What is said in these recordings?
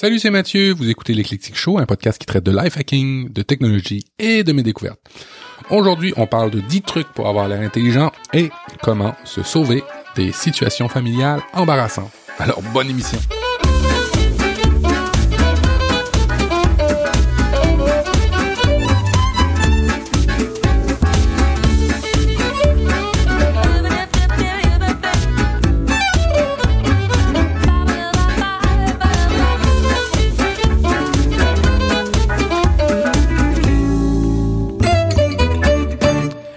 Salut, c'est Mathieu. Vous écoutez l'Eclectic Show, un podcast qui traite de life hacking, de technologie et de mes découvertes. Aujourd'hui, on parle de 10 trucs pour avoir l'air intelligent et comment se sauver des situations familiales embarrassantes. Alors, bonne émission.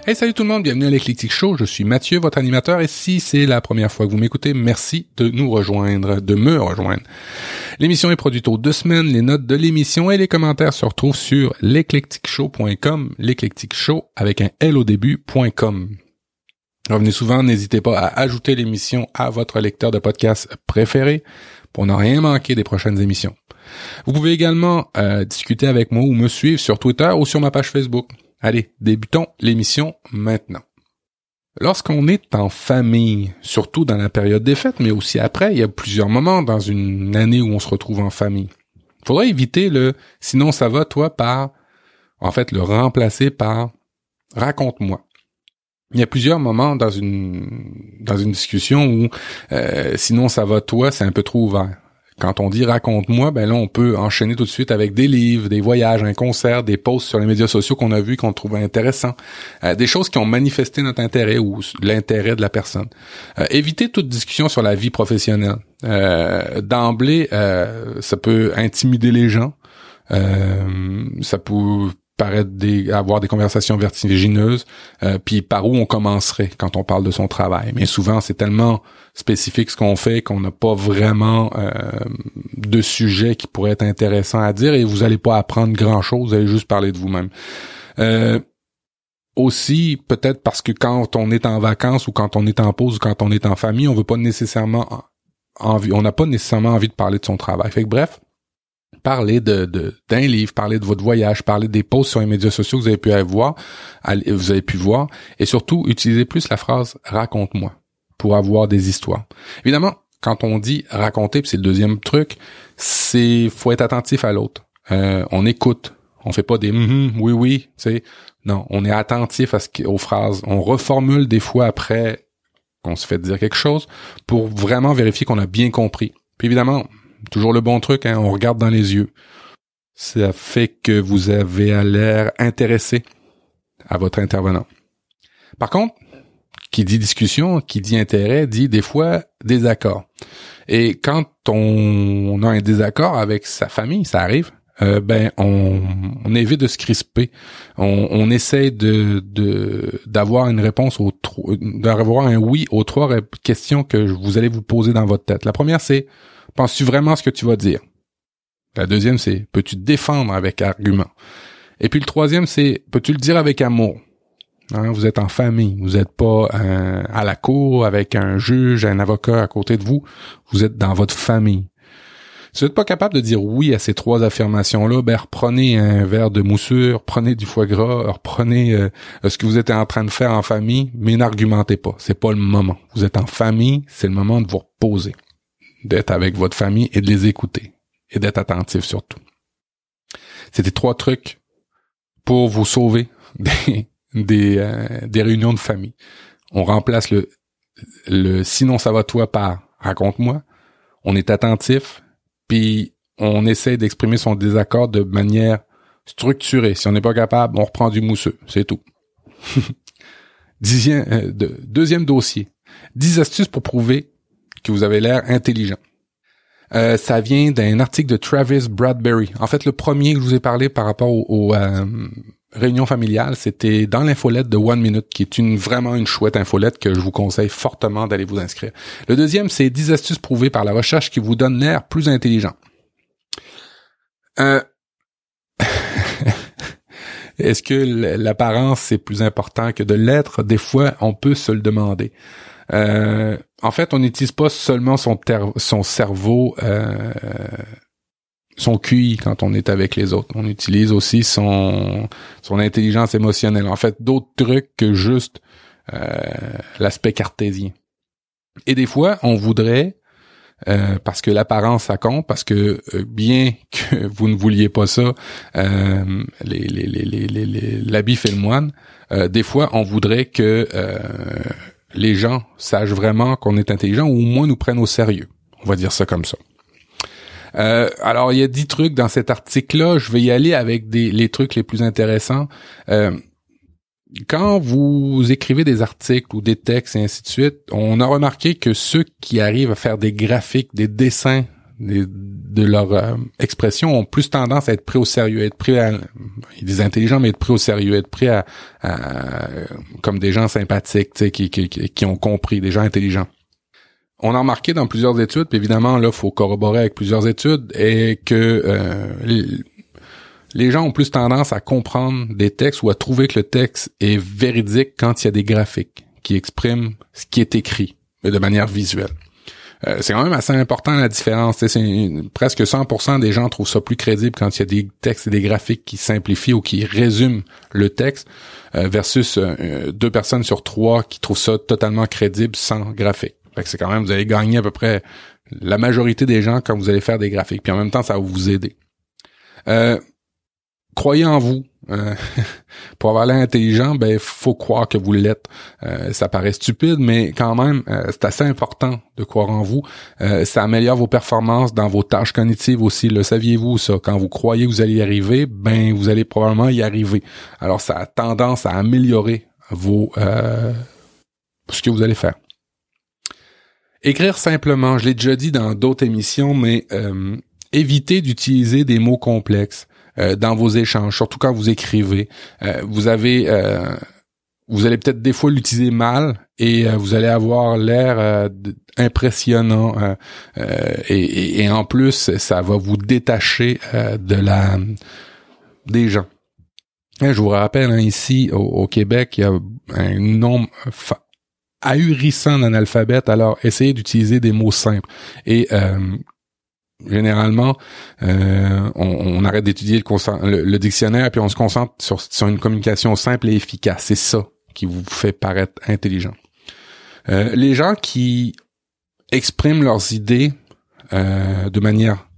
Hey, salut tout le monde, bienvenue à l'Eclectic Show. Je suis Mathieu, votre animateur, et si c'est la première fois que vous m'écoutez, merci de nous rejoindre, de me rejoindre. L'émission est produite aux deux semaines, les notes de l'émission et les commentaires se retrouvent sur l'eclecticshow.com, l'Eclectic Show avec un L au début.com. Revenez souvent, n'hésitez pas à ajouter l'émission à votre lecteur de podcast préféré pour ne rien manquer des prochaines émissions. Vous pouvez également euh, discuter avec moi ou me suivre sur Twitter ou sur ma page Facebook. Allez, débutons l'émission maintenant. Lorsqu'on est en famille, surtout dans la période des fêtes, mais aussi après, il y a plusieurs moments dans une année où on se retrouve en famille. Il faudrait éviter le sinon ça va toi par en fait le remplacer par raconte-moi. Il y a plusieurs moments dans une dans une discussion où euh, sinon ça va toi, c'est un peu trop ouvert. Quand on dit raconte-moi, ben là on peut enchaîner tout de suite avec des livres, des voyages, un concert, des posts sur les médias sociaux qu'on a vus qu'on trouvait intéressants, euh, des choses qui ont manifesté notre intérêt ou l'intérêt de la personne. Euh, éviter toute discussion sur la vie professionnelle. Euh, D'emblée, euh, ça peut intimider les gens. ça peut des, avoir des conversations vertigineuses, puis par où on commencerait quand on parle de son travail. Mais souvent, c'est tellement spécifique ce qu'on fait qu'on n'a pas vraiment euh, de sujet qui pourrait être intéressant à dire et vous allez pas apprendre grand chose, vous allez juste parler de vous-même. Euh, aussi peut-être parce que quand on est en vacances ou quand on est en pause ou quand on est en famille, on veut pas nécessairement envie, on n'a pas nécessairement envie de parler de son travail. Fait que bref, parler de d'un livre, parler de votre voyage, parler des posts sur les médias sociaux que vous avez pu voir, vous avez pu voir, et surtout utiliser plus la phrase raconte-moi pour avoir des histoires. Évidemment, quand on dit raconter, c'est le deuxième truc, c'est faut être attentif à l'autre. Euh, on écoute, on fait pas des mm oui oui, tu. Non, on est attentif à ce aux phrases. On reformule des fois après qu'on se fait dire quelque chose pour vraiment vérifier qu'on a bien compris. Puis évidemment, toujours le bon truc, hein, on regarde dans les yeux. Ça fait que vous avez l'air intéressé à votre intervenant. Par contre, qui dit discussion, qui dit intérêt, dit des fois désaccord. Et quand on, a un désaccord avec sa famille, ça arrive, euh, ben on, on, évite de se crisper. On, on essaie de d'avoir une réponse aux d'avoir un oui aux trois questions que vous allez vous poser dans votre tête. La première c'est penses-tu vraiment ce que tu vas dire? La deuxième c'est peux-tu défendre avec argument? Et puis le troisième c'est peux-tu le dire avec amour? Hein, vous êtes en famille, vous n'êtes pas euh, à la cour avec un juge, un avocat à côté de vous, vous êtes dans votre famille. Si vous n'êtes pas capable de dire oui à ces trois affirmations-là, ben reprenez un verre de moussure, prenez du foie gras, reprenez euh, ce que vous êtes en train de faire en famille, mais n'argumentez pas. C'est pas le moment. Vous êtes en famille, c'est le moment de vous reposer, d'être avec votre famille et de les écouter et d'être attentif surtout. C'était trois trucs pour vous sauver des, des, euh, des réunions de famille. On remplace le, le sinon ça va toi par raconte-moi. On est attentif, puis on essaie d'exprimer son désaccord de manière structurée. Si on n'est pas capable, on reprend du mousseux, c'est tout. Euh, deuxième dossier. 10 astuces pour prouver que vous avez l'air intelligent. Euh, ça vient d'un article de Travis Bradbury. En fait, le premier que je vous ai parlé par rapport au, réunion familiale, c'était dans l'infolette de One Minute, qui est une vraiment une chouette infolette que je vous conseille fortement d'aller vous inscrire. Le deuxième, c'est 10 astuces prouvées par la recherche qui vous donnent l'air plus intelligent. Euh... Est-ce que l'apparence c'est plus important que de l'être? Des fois, on peut se le demander. Euh, en fait, on n'utilise pas seulement son, son cerveau euh, son QI quand on est avec les autres. On utilise aussi son son intelligence émotionnelle. En fait, d'autres trucs que juste euh, l'aspect cartésien. Et des fois, on voudrait euh, parce que l'apparence ça compte, parce que euh, bien que vous ne vouliez pas ça, les, l'habit fait le moine. des fois, on voudrait que les gens sachent vraiment qu'on est intelligent ou au moins nous prennent au sérieux. On va dire ça comme ça. Alors, il y a dix trucs dans cet article-là. Je vais y aller avec les trucs les plus intéressants quand vous écrivez des articles ou des textes et ainsi de suite, on a remarqué que ceux qui arrivent à faire des graphiques, des dessins de leur euh, expression ont plus tendance à être pris au sérieux, à être pris à, des intelligents, mais être pris au sérieux, être pris à, comme des gens sympathiques, qui, qui, qui ont compris, des gens intelligents. On a remarqué dans plusieurs études, puis évidemment là, faut corroborer avec plusieurs études, et que euh, les gens ont plus tendance à comprendre des textes ou à trouver que le texte est véridique quand il y a des graphiques qui expriment ce qui est écrit, de manière visuelle. Euh, c'est quand même assez important la différence. C'est presque 100% des gens trouvent ça plus crédible quand il y a des textes et des graphiques qui simplifient ou qui résument le texte euh, versus euh, deux personnes sur trois qui trouvent ça totalement crédible sans graphique. C'est quand même vous allez gagner à peu près la majorité des gens quand vous allez faire des graphiques. Puis en même temps, ça va vous aider. Euh, croyez en vous. Euh, pour avoir l'air intelligent, ben faut croire que vous l'êtes. Euh, ça paraît stupide, mais quand même, euh, c'est assez important de croire en vous. ça améliore vos performances dans vos tâches cognitives aussi. Le saviez-vous ça? Quand vous croyez que vous allez y arriver, ben vous allez probablement y arriver. Alors ça a tendance à améliorer vos ce que vous allez faire. Écrire simplement, je l'ai déjà dit dans d'autres émissions, mais évitez d'utiliser des mots complexes. Euh, dans vos échanges, surtout quand vous écrivez. Euh, vous avez euh, vous allez peut-être des fois l'utiliser mal et vous allez avoir l'air impressionnant et, et, en plus ça va vous détacher de la des gens. je vous rappelle hein, ici au, au, Québec, il y a un nombre ahurissant d'analphabètes. Alors essayez d'utiliser des mots simples et généralement, euh, on, arrête d'étudier le, dictionnaire puis on se concentre sur, une communication simple et efficace. C'est ça qui vous fait paraître intelligent. Euh, les gens qui expriment leurs idées euh, de manière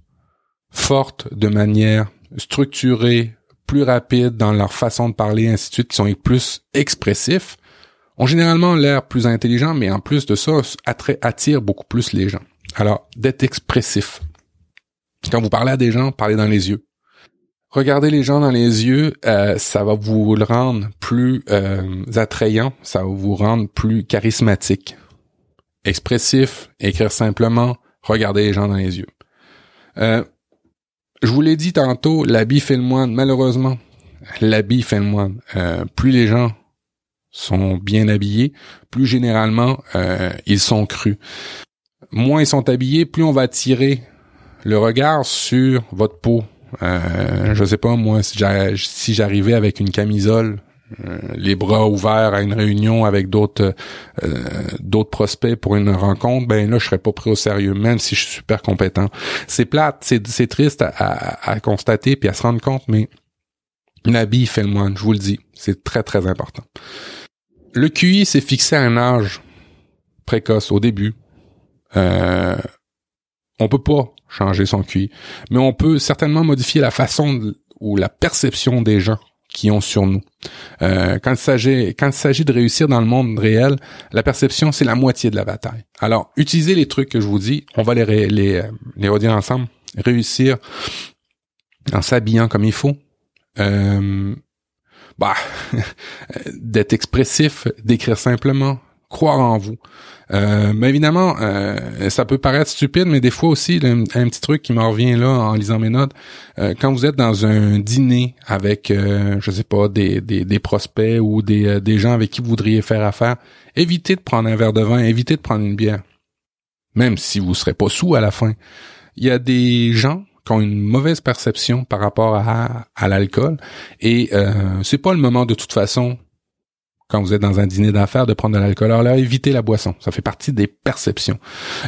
forte, de manière structurée, plus rapide dans leur façon de parler, ainsi de suite, qui sont plus expressifs, ont généralement l'air plus intelligents, mais en plus de ça, attirent beaucoup plus les gens. Alors, d'être expressif. Quand vous parlez à des gens, parlez dans les yeux. Regardez les gens dans les yeux, euh, ça va vous le rendre plus euh, attrayant, ça va vous rendre plus charismatique. Expressif, écrire simplement, regardez les gens dans les yeux. Euh, je vous l'ai dit tantôt, l'habit fait le moine. Malheureusement, l'habit fait le moine. plus les gens sont bien habillés, plus généralement ils sont crus. Moins ils sont habillés, plus on va attirer le regard sur votre peau. Euh, je sais pas moi si j'arrivais avec une camisole euh, les bras ouverts à une réunion avec d'autres euh, d'autres prospects pour une rencontre, ben là je serais pas pris au sérieux, même si je suis super compétent. C'est plate, c'est triste à, constater puis à se rendre compte, mais l'habit fait le moine, je vous le dis, c'est très très important. Le QI s'est fixé à un âge précoce au début. Euh, on peut pas changer son QI, mais on peut certainement modifier la façon ou la perception des gens qui ont sur nous. Euh, quand il s'agit quand il s'agit de réussir dans le monde réel, la perception c'est la moitié de la bataille. Alors, utilisez les trucs que je vous dis, on va les les euh, les redire ensemble. Réussir en s'habillant comme il faut. Euh, bah, d'être expressif, d'écrire simplement, croire en vous. Euh, mais évidemment, euh, ça peut paraître stupide, mais des fois aussi, un, petit truc qui me revient là en lisant mes notes, euh, quand vous êtes dans un dîner avec, je sais pas, des, des, prospects ou des, des gens avec qui vous voudriez faire affaire, évitez de prendre un verre de vin, évitez de prendre une bière. Même si vous serez pas sous à la fin. Il y a des gens qui ont une mauvaise perception par rapport à, l'alcool et euh, c'est pas le moment de toute façon quand vous êtes dans un dîner d'affaires de prendre de l'alcool. Alors là, évitez la boisson. Ça fait partie des perceptions.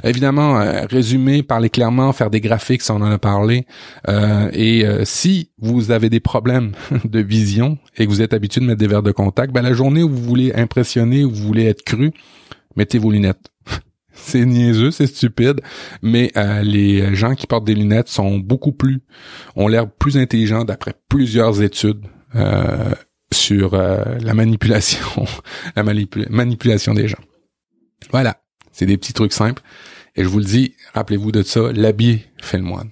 Évidemment, euh, résumer, parler clairement, faire des graphiques, ça on en a parlé. Euh, et euh, si vous avez des problèmes de vision et que vous êtes habitué de mettre des verres de contact, ben la journée où vous voulez impressionner, où vous voulez être cru, mettez vos lunettes. C'est niaiseux, c'est stupide, mais euh, les gens qui portent des lunettes sont beaucoup plus, ont l'air plus intelligents d'après plusieurs études euh, sur euh, la manipulation, la manipulation des gens. Voilà, c'est des petits trucs simples. Et je vous le dis, rappelez-vous de ça, l'habit fait le moine.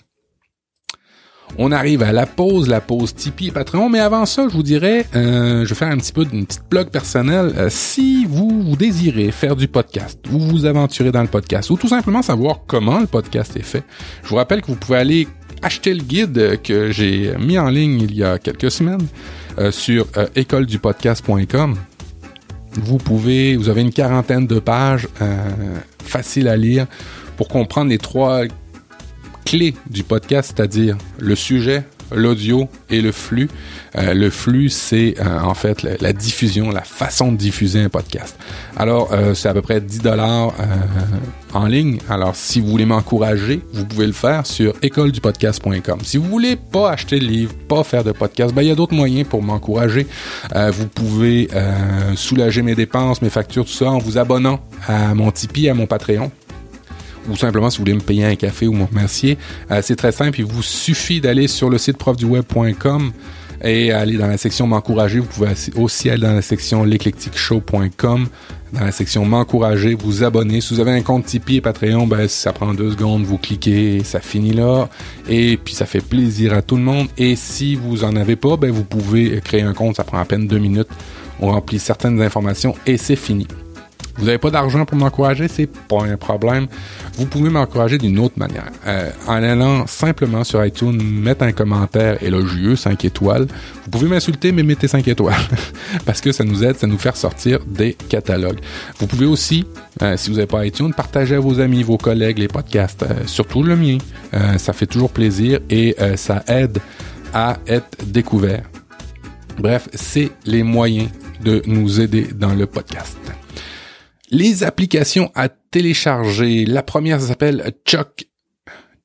On arrive à la pause, la pause Tipeee et Patreon, mais avant ça, je vous dirais, euh, je vais faire un petit peu d'une petite blog personnelle. Euh, si vous, désirez faire du podcast, ou vous aventurez dans le podcast, ou tout simplement savoir comment le podcast est fait, je vous rappelle que vous pouvez aller acheter le guide que j'ai mis en ligne il y a quelques semaines euh, sur écoledupodcast.com. Vous pouvez, vous avez une quarantaine de pages faciles à lire pour comprendre les trois clé du podcast, c'est-à-dire le sujet, l'audio et le flux. Euh, le flux, c'est euh, en fait la, diffusion, la façon de diffuser un podcast. Alors, euh, c'est à peu près 10 dollars en ligne. Alors, si vous voulez m'encourager, vous pouvez le faire sur écoledupodcast.com. Si vous voulez pas acheter le livre, pas faire de podcast, ben il y a d'autres moyens pour m'encourager. vous pouvez soulager mes dépenses, mes factures, tout ça en vous abonnant à mon Tipeee, à mon Patreon ou simplement si vous voulez me payer un café ou me remercier, euh, c'est très simple. Il vous suffit d'aller sur le site profduweb.com et aller dans la section m'encourager. Vous pouvez aussi aller dans la section l'éclecticshow.com. Dans la section m'encourager, vous abonner. Si vous avez un compte Tipeee et Patreon, ben, ça prend deux secondes, vous cliquez, ça finit là. Et puis ça fait plaisir à tout le monde. Et si vous en avez pas, ben, vous pouvez créer un compte, ça prend à peine deux minutes. On remplit certaines informations et c'est fini. Vous n'avez pas d'argent pour m'encourager, c'est pas un problème. Vous pouvez m'encourager d'une autre manière. Euh, en allant simplement sur iTunes, mettre un commentaire élogieux, 5 étoiles. Vous pouvez m'insulter, mais mettez 5 étoiles. Parce que ça nous aide, ça nous fait sortir des catalogues. Vous pouvez aussi, euh, si vous n'avez pas iTunes, partager à vos amis, vos collègues les podcasts, euh, surtout le mien. ça fait toujours plaisir et ça aide à être découvert. Bref, c'est les moyens de nous aider dans le podcast. Les applications à télécharger. La première s'appelle Chuck.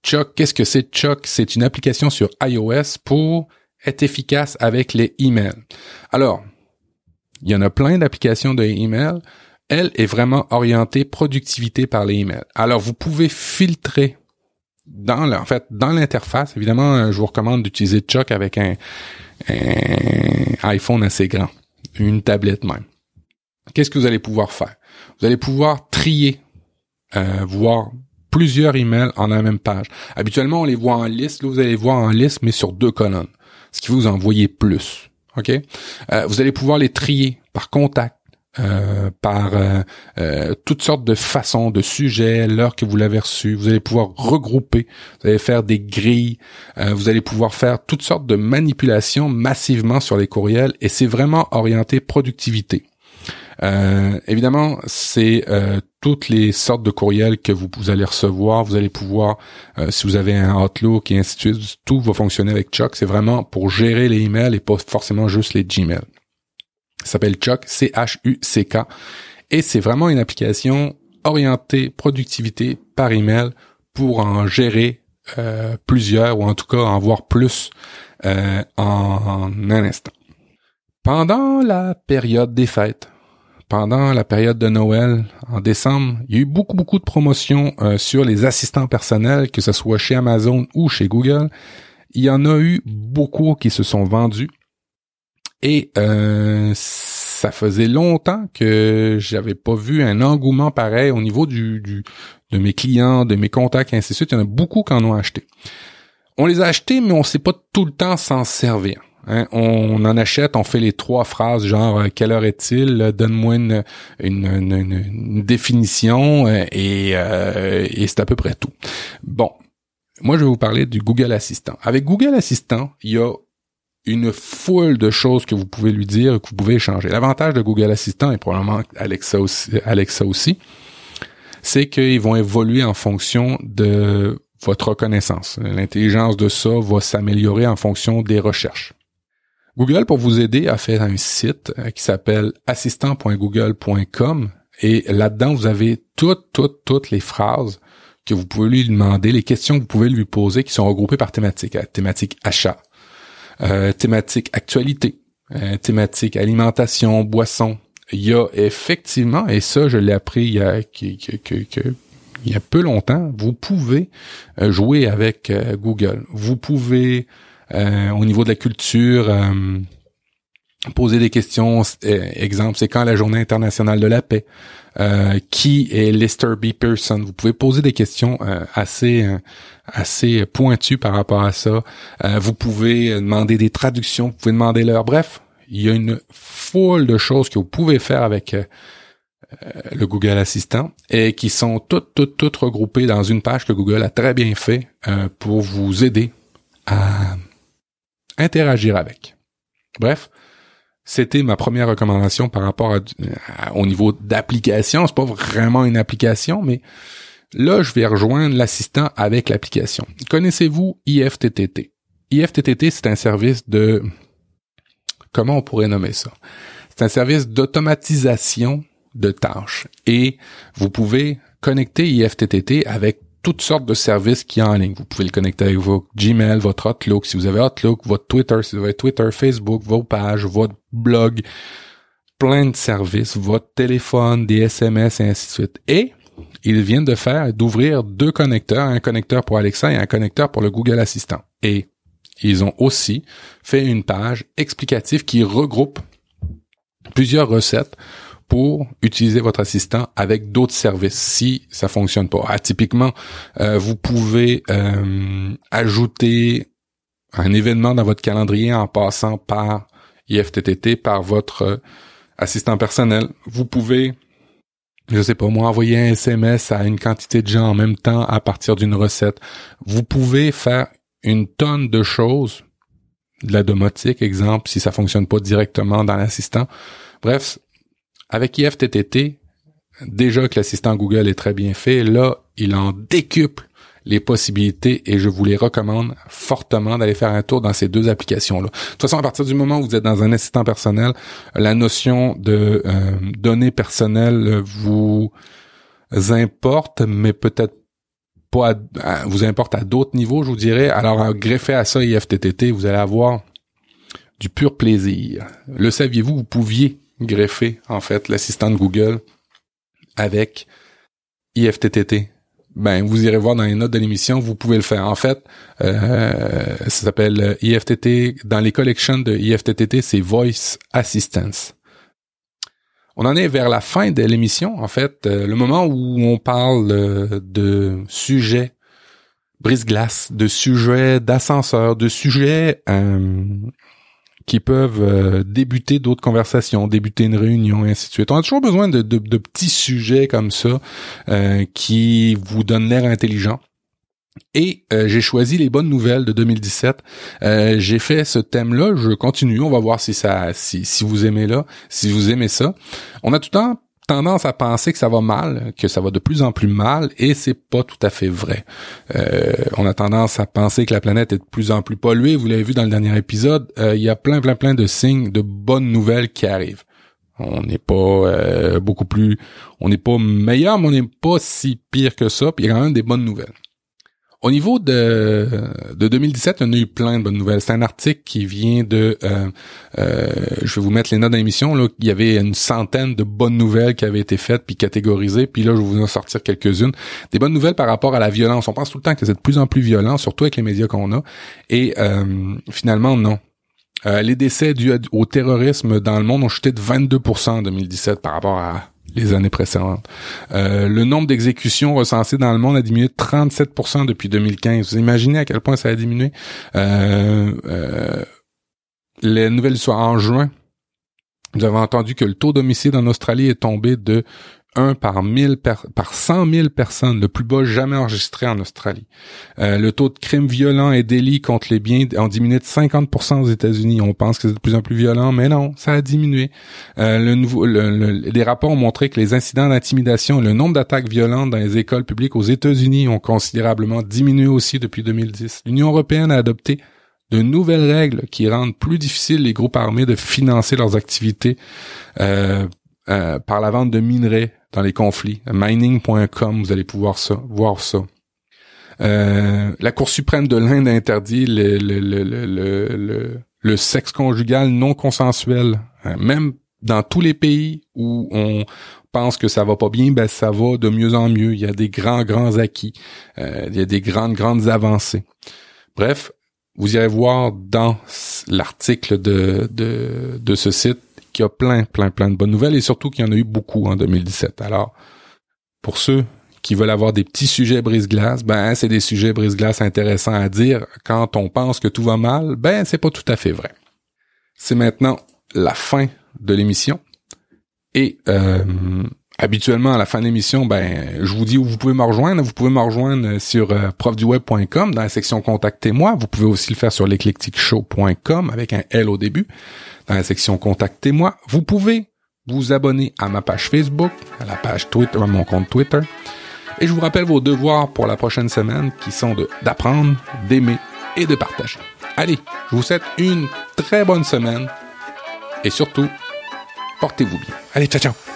Chuck, qu'est-ce que c'est? Chuck? C'est une application sur iOS pour être efficace avec les emails. Alors, il y en a plein d'applications de emails. Elle est vraiment orientée productivité par les emails. Alors, vous pouvez filtrer dans en fait, dans l'interface. Évidemment, je vous recommande d'utiliser Chuck avec un, un iPhone assez grand, une tablette même. Qu'est-ce que vous allez pouvoir faire? Vous allez pouvoir trier, euh, voir plusieurs emails en la même page. Habituellement, on les voit en liste. Là, vous allez voir en liste, mais sur deux colonnes, ce qui vous envoyer plus. Ok? Euh, Vous allez pouvoir les trier par contact, euh, par toutes sortes de façons, de sujets, l'heure que vous l'avez reçu. Vous allez pouvoir regrouper, vous allez faire des grilles, vous allez pouvoir faire toutes sortes de manipulations massivement sur les courriels et c'est vraiment orienté productivité. Euh, évidemment, c'est euh, toutes les sortes de courriels que vous, allez recevoir. Vous allez pouvoir, euh, si vous avez un Outlook et ainsi de suite, tout va fonctionner avec Chuck. C'est vraiment pour gérer les emails et pas forcément juste les Gmail. Ça s'appelle Chuck, C-H-U-C-K. Et c'est vraiment une application orientée productivité par email pour en gérer plusieurs ou en tout cas en voir plus en un instant. Pendant la période des fêtes, pendant la période de Noël, en décembre, il y a eu beaucoup, beaucoup de promotions euh, sur les assistants personnels, que ce soit chez Amazon ou chez Google. Il y en a eu beaucoup qui se sont vendus. Et euh, ça faisait longtemps que j'avais pas vu un engouement pareil au niveau du, du, de mes clients, de mes contacts, et ainsi de suite. Il y en a beaucoup qui en ont acheté. On les a achetés, mais on sait pas tout le temps s'en servir. Hein, on en achète, on fait les trois phrases genre euh, quelle heure est-il? Donne-moi une, une, définition euh, et, euh, et c'est à peu près tout. Bon, moi je vais vous parler du Google Assistant. Avec Google Assistant, il y a une foule de choses que vous pouvez lui dire, que vous pouvez échanger. L'avantage de Google Assistant et probablement Alexa aussi, Alexa aussi c'est qu'ils vont évoluer en fonction de votre reconnaissance. L'intelligence de ça va s'améliorer en fonction des recherches. Google, pour vous aider, a fait un site euh, qui s'appelle assistant.google.com et là-dedans, vous avez toutes, toutes, toutes les phrases que vous pouvez lui demander, les questions que vous pouvez lui poser qui sont regroupées par thématique. Euh, thématique achat, euh, thématique actualité, thématique alimentation, boisson. Il y a effectivement, et ça je l'ai appris il y a, il y a peu longtemps, vous pouvez jouer avec Google. Vous pouvez, au niveau de la culture, poser des questions. exemple, c'est quand la journée internationale de la paix? qui est Lester B. Pearson? Vous pouvez poser des questions assez assez pointues par rapport à ça. vous pouvez demander des traductions. Vous pouvez demander l'heure. Bref, il y a une foule de choses que vous pouvez faire avec euh, le Google Assistant et qui sont toutes, toutes, toutes regroupées dans une page que Google a très bien fait euh, pour vous aider à interagir avec. Bref, c'était ma première recommandation par rapport au niveau d'application. C'est pas vraiment une application, mais là, je vais rejoindre l'assistant avec l'application. Connaissez-vous IFTTT? IFTTT, c'est un service de, comment on pourrait nommer ça? C'est un service d'automatisation de tâches. Et vous pouvez connecter IFTTT avec toutes sortes de services qui y en ligne. Vous pouvez le connecter avec vos Gmail, votre Outlook, si vous avez Outlook, votre Twitter, si vous avez Twitter, Facebook, vos pages, votre blog, plein de services, votre téléphone, des SMS et ainsi de suite. Et ils viennent de faire, d'ouvrir deux connecteurs, un connecteur pour Alexa et un connecteur pour le Google Assistant. Et ils ont aussi fait une page explicative qui regroupe plusieurs recettes pour utiliser votre assistant avec d'autres services si ça fonctionne pas. Ah, typiquement, euh, vous pouvez euh, ajouter un événement dans votre calendrier en passant par IFTTT, par votre euh, assistant personnel. Vous pouvez, je sais pas moi, envoyer un SMS à une quantité de gens en même temps à partir d'une recette. Vous pouvez faire une tonne de choses, de la domotique, exemple, si ça fonctionne pas directement dans l'assistant. Bref, avec IFTTT, déjà que l'assistant Google est très bien fait, là, il en décuple les possibilités et je vous les recommande fortement d'aller faire un tour dans ces deux applications-là. De toute façon, à partir du moment où vous êtes dans un assistant personnel, la notion de euh, données personnelles vous importe, mais peut-être pas vous importe à d'autres niveaux, je vous dirais. Alors, greffer à ça IFTTT, vous allez avoir du pur plaisir. Le saviez-vous, vous pouviez greffer, en fait, l'assistant de Google avec IFTTT. Ben, vous irez voir dans les notes de l'émission, vous pouvez le faire. En fait, euh, ça s'appelle IFTT. Dans les collections de IFTTT, c'est Voice Assistance. On en est vers la fin de l'émission, en fait, euh, le moment où on parle euh, de sujets brise-glace, de sujets d'ascenseur, de sujets qui peuvent euh, débuter d'autres conversations, débuter une réunion et ainsi de suite. On a toujours besoin de, de, petits sujets comme ça euh, qui vous donnent l'air intelligent. Et euh, j'ai choisi les bonnes nouvelles de 2017. j'ai fait ce thème-là. Je continue. On va voir si ça, si, si vous aimez là, si vous aimez ça. On a tout le temps tendance à penser que ça va mal, que ça va de plus en plus mal, et c'est pas tout à fait vrai. Euh, on a tendance à penser que la planète est de plus en plus polluée. Vous l'avez vu dans le dernier épisode, euh, il y a plein, plein, plein de signes de bonnes nouvelles qui arrivent. On n'est pas euh, beaucoup plus, on n'est pas meilleur, mais on n'est pas si pire que ça. Puis il y a quand même des bonnes nouvelles. Au niveau de, de 2017, on a eu plein de bonnes nouvelles. C'est un article qui vient de... Euh, euh, je vais vous mettre les notes dans l'émission. Là, il y avait une centaine de bonnes nouvelles qui avaient été faites puis catégorisées. Puis là, je vais vous en sortir quelques-unes. Des bonnes nouvelles par rapport à la violence. On pense tout le temps que c'est de plus en plus violent, surtout avec les médias qu'on a. Et euh, finalement, non. les décès dus au terrorisme dans le monde ont chuté de 22% en 2017 par rapport à les années précédentes. Euh, le nombre d'exécutions recensées dans le monde a diminué de 37% depuis 2015. Vous imaginez à quel point ça a diminué? Euh, euh, les nouvelles soient en juin. Vous avez entendu que le taux d'homicide en Australie est tombé de un par mille par cent mille personnes, le plus bas jamais enregistré en Australie. Euh, le taux de crimes violents et délits contre les biens ont diminué de 50% aux États-Unis. On pense que c'est de plus en plus violent, mais non, ça a diminué. Euh, le nouveau, les rapports ont montré que les incidents d'intimidation et le nombre d'attaques violentes dans les écoles publiques aux États-Unis ont considérablement diminué aussi depuis 2010. L'Union européenne a adopté de nouvelles règles qui rendent plus difficile les groupes armés de financer leurs activités euh, euh, par la vente de minerais dans les conflits. Mining.com, vous allez pouvoir ça, voir ça. Euh, la Cour suprême de l'Inde interdit le, le, le, le, sexe conjugal non consensuel. Euh, même dans tous les pays où on pense que ça va pas bien, ben ça va de mieux en mieux. Il y a des grands, grands acquis. Euh, il y a des grandes, grandes avancées. Bref, vous irez voir dans l'article de, de, de ce site qu'il y a plein, plein, plein de bonnes nouvelles et surtout qu'il y en a eu beaucoup en 2017. Alors, pour ceux qui veulent avoir des petits sujets brise-glace, ben c'est des sujets brise-glace intéressants à dire quand on pense que tout va mal, ben c'est pas tout à fait vrai. C'est maintenant la fin de l'émission. Et euh, habituellement à la fin de l'émission, ben je vous dis où vous pouvez me rejoindre. Vous pouvez me rejoindre sur euh, profduweb.com dans la section Contactez-moi. Vous pouvez aussi le faire sur l'éclecticshow.com avec un L au début dans la section Contactez-moi. Vous pouvez vous abonner à ma page Facebook, à la page Twitter, à mon compte Twitter. Et je vous rappelle vos devoirs pour la prochaine semaine qui sont d'apprendre, d'aimer et de partager. Allez, je vous souhaite une très bonne semaine et surtout, portez-vous bien. Allez, ciao ciao